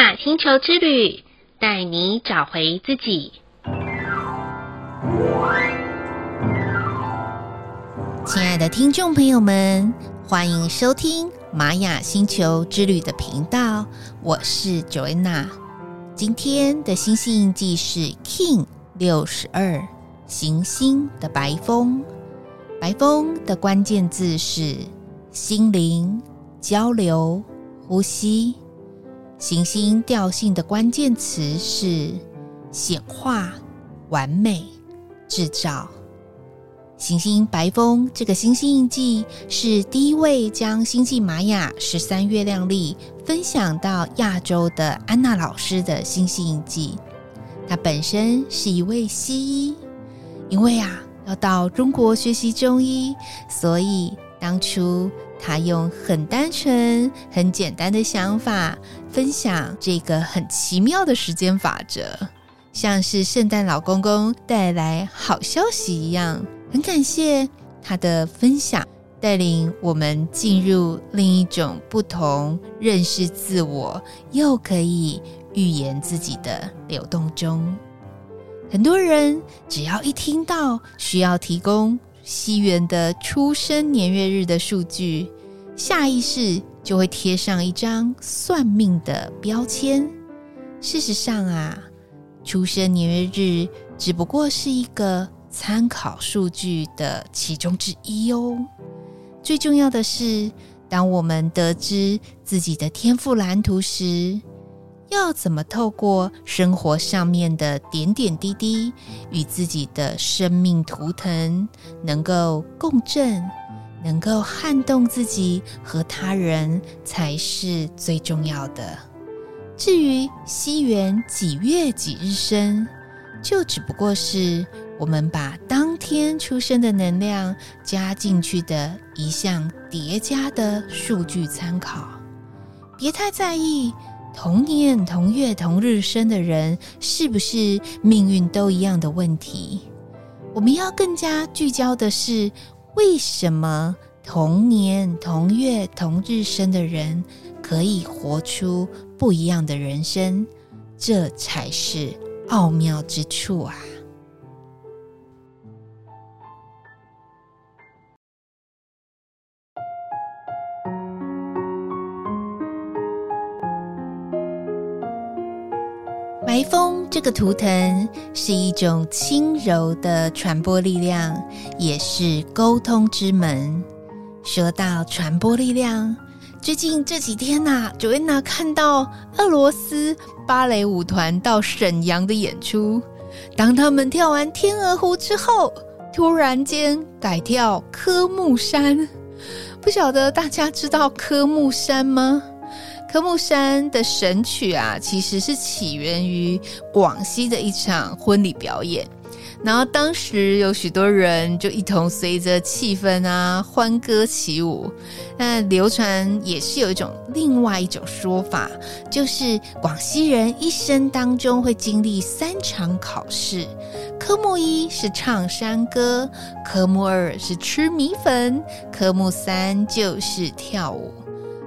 雅星球之旅，带你找回自己。亲爱的听众朋友们，欢迎收听玛雅星球之旅的频道，我是 Joanna。今天的星系印记是 King 六十二，行星的白风。白风的关键字是心灵、交流、呼吸。行星调性的关键词是显化、完美、制造。行星白风这个星系印记是第一位将星际玛雅十三月亮历分享到亚洲的安娜老师的星系印记。她本身是一位西医，因为啊要到中国学习中医，所以当初他用很单纯、很简单的想法分享这个很奇妙的时间法则，像是圣诞老公公带来好消息一样。很感谢他的分享，带领我们进入另一种不同认识自我，又可以预言自己的流动中。很多人只要一听到需要提供西元的出生年月日的数据，下意识就会贴上一张算命的标签。事实上啊，出生年月日只不过是一个。参考数据的其中之一哦。最重要的是，当我们得知自己的天赋蓝图时，要怎么透过生活上面的点点滴滴，与自己的生命图腾能够共振，能够撼动自己和他人，才是最重要的。至于西元几月几日生，就只不过是。我们把当天出生的能量加进去的一项叠加的数据参考，别太在意同年同月同日生的人是不是命运都一样的问题。我们要更加聚焦的是，为什么同年同月同日生的人可以活出不一样的人生？这才是奥妙之处啊！这个图腾是一种轻柔的传播力量，也是沟通之门。说到传播力量，最近这几天呐、啊，Joanna 看到俄罗斯芭蕾舞团到沈阳的演出，当他们跳完《天鹅湖》之后，突然间改跳科目三。不晓得大家知道科目三吗？科目三的神曲啊，其实是起源于广西的一场婚礼表演，然后当时有许多人就一同随着气氛啊欢歌起舞。那流传也是有一种另外一种说法，就是广西人一生当中会经历三场考试，科目一是唱山歌，科目二是吃米粉，科目三就是跳舞。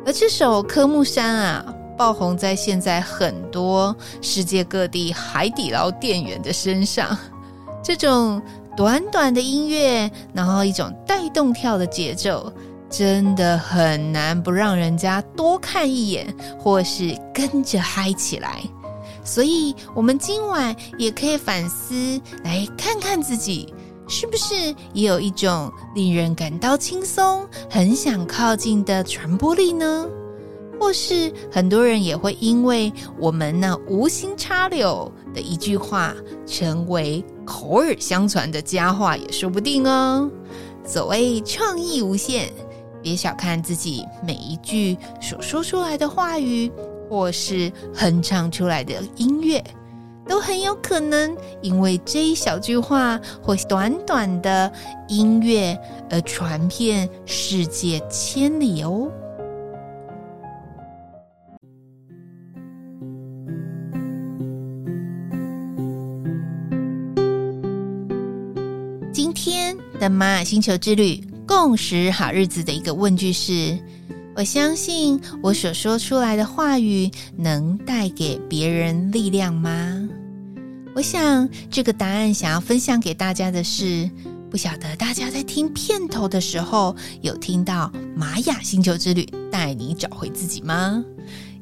而这首科目三啊，爆红在现在很多世界各地海底捞店员的身上。这种短短的音乐，然后一种带动跳的节奏，真的很难不让人家多看一眼，或是跟着嗨起来。所以，我们今晚也可以反思，来看看自己。是不是也有一种令人感到轻松、很想靠近的传播力呢？或是很多人也会因为我们那无心插柳的一句话，成为口耳相传的佳话也说不定哦。所谓创意无限，别小看自己每一句所说出来的话语，或是哼唱出来的音乐。都很有可能因为这一小句话或短短的音乐而传遍世界千里哦。今天的玛雅星球之旅共识好日子的一个问句是：我相信我所说出来的话语能带给别人力量吗？我想这个答案想要分享给大家的是，不晓得大家在听片头的时候有听到《玛雅星球之旅》带你找回自己吗？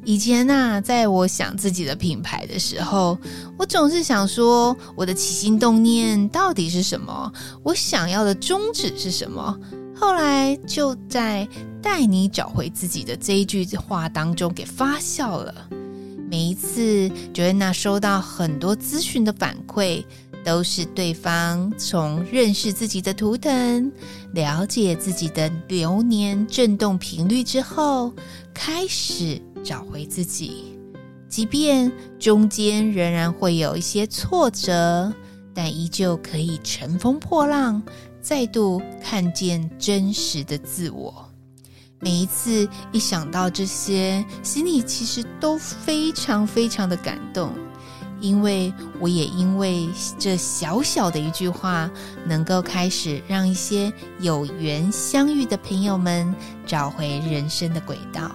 以前呐、啊，在我想自己的品牌的时候，我总是想说，我的起心动念到底是什么？我想要的宗旨是什么？后来就在带你找回自己的这一句话当中给发酵了。每一次 Joanna 收到很多咨询的反馈，都是对方从认识自己的图腾、了解自己的流年振动频率之后，开始找回自己。即便中间仍然会有一些挫折，但依旧可以乘风破浪。再度看见真实的自我。每一次一想到这些，心里其实都非常非常的感动，因为我也因为这小小的一句话，能够开始让一些有缘相遇的朋友们找回人生的轨道。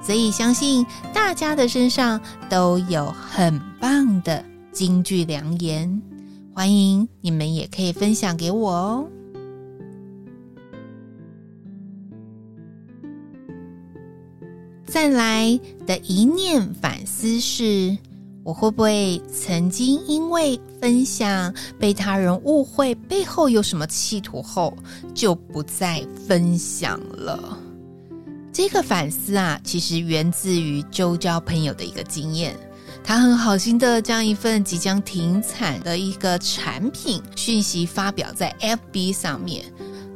所以相信大家的身上都有很棒的金句良言。欢迎你们也可以分享给我哦。再来的一念反思是：我会不会曾经因为分享被他人误会背后有什么企图后，就不再分享了？这个反思啊，其实源自于周遭朋友的一个经验。他很好心的将一份即将停产的一个产品讯息发表在 FB 上面，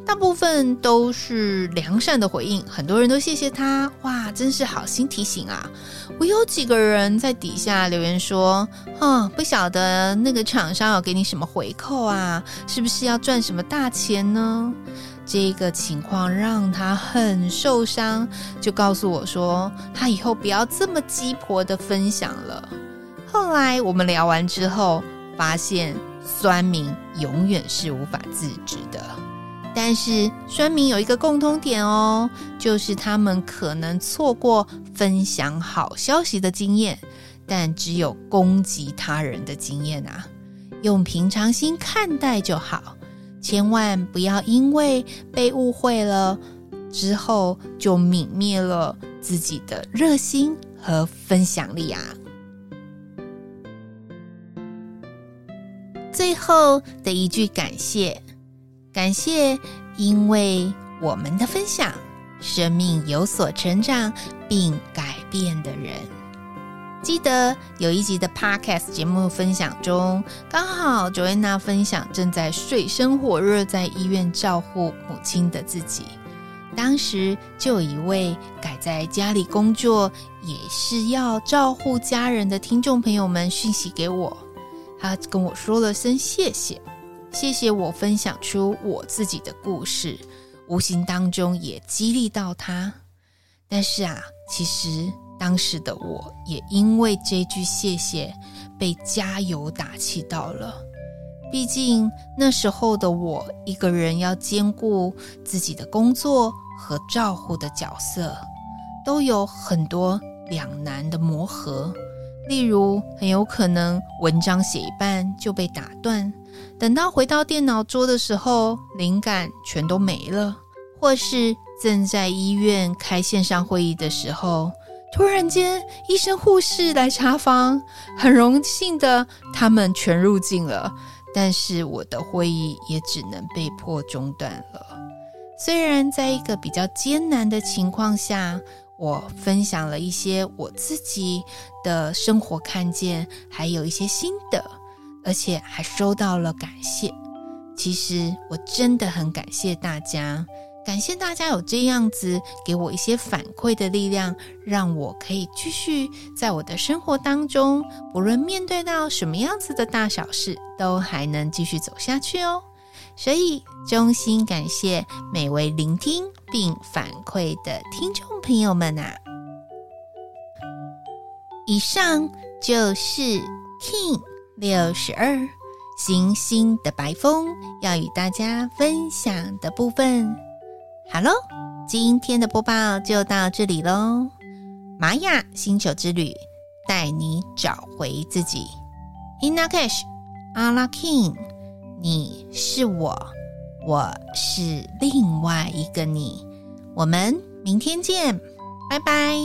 大部分都是良善的回应，很多人都谢谢他，哇，真是好心提醒啊！我有几个人在底下留言说，啊，不晓得那个厂商有给你什么回扣啊？是不是要赚什么大钱呢？这个情况让他很受伤，就告诉我说，他以后不要这么鸡婆的分享了。后来我们聊完之后，发现酸民永远是无法自制的。但是酸民有一个共通点哦，就是他们可能错过分享好消息的经验，但只有攻击他人的经验啊。用平常心看待就好。千万不要因为被误会了之后就泯灭了自己的热心和分享力啊！最后的一句感谢，感谢因为我们的分享，生命有所成长并改变的人。记得有一集的 Podcast 节目分享中，刚好 Joanna 分享正在水深火热在医院照顾母亲的自己。当时就有一位改在家里工作，也是要照顾家人的听众朋友们讯息给我，他跟我说了声谢谢，谢谢我分享出我自己的故事，无形当中也激励到他。但是啊，其实。当时的我也因为这句谢谢被加油打气到了。毕竟那时候的我一个人要兼顾自己的工作和照顾的角色，都有很多两难的磨合。例如，很有可能文章写一半就被打断，等到回到电脑桌的时候，灵感全都没了；或是正在医院开线上会议的时候。突然间，医生护士来查房，很荣幸的，他们全入境了。但是我的会议也只能被迫中断了。虽然在一个比较艰难的情况下，我分享了一些我自己的生活看见，还有一些心得，而且还收到了感谢。其实我真的很感谢大家。感谢大家有这样子给我一些反馈的力量，让我可以继续在我的生活当中，不论面对到什么样子的大小事，都还能继续走下去哦。所以，衷心感谢每位聆听并反馈的听众朋友们啊！以上就是 King 六十二行星的白风要与大家分享的部分。哈喽，今天的播报就到这里喽。玛雅星球之旅，带你找回自己。In Lak'ech, Ala K'in，你是我，我是另外一个你。我们明天见，拜拜。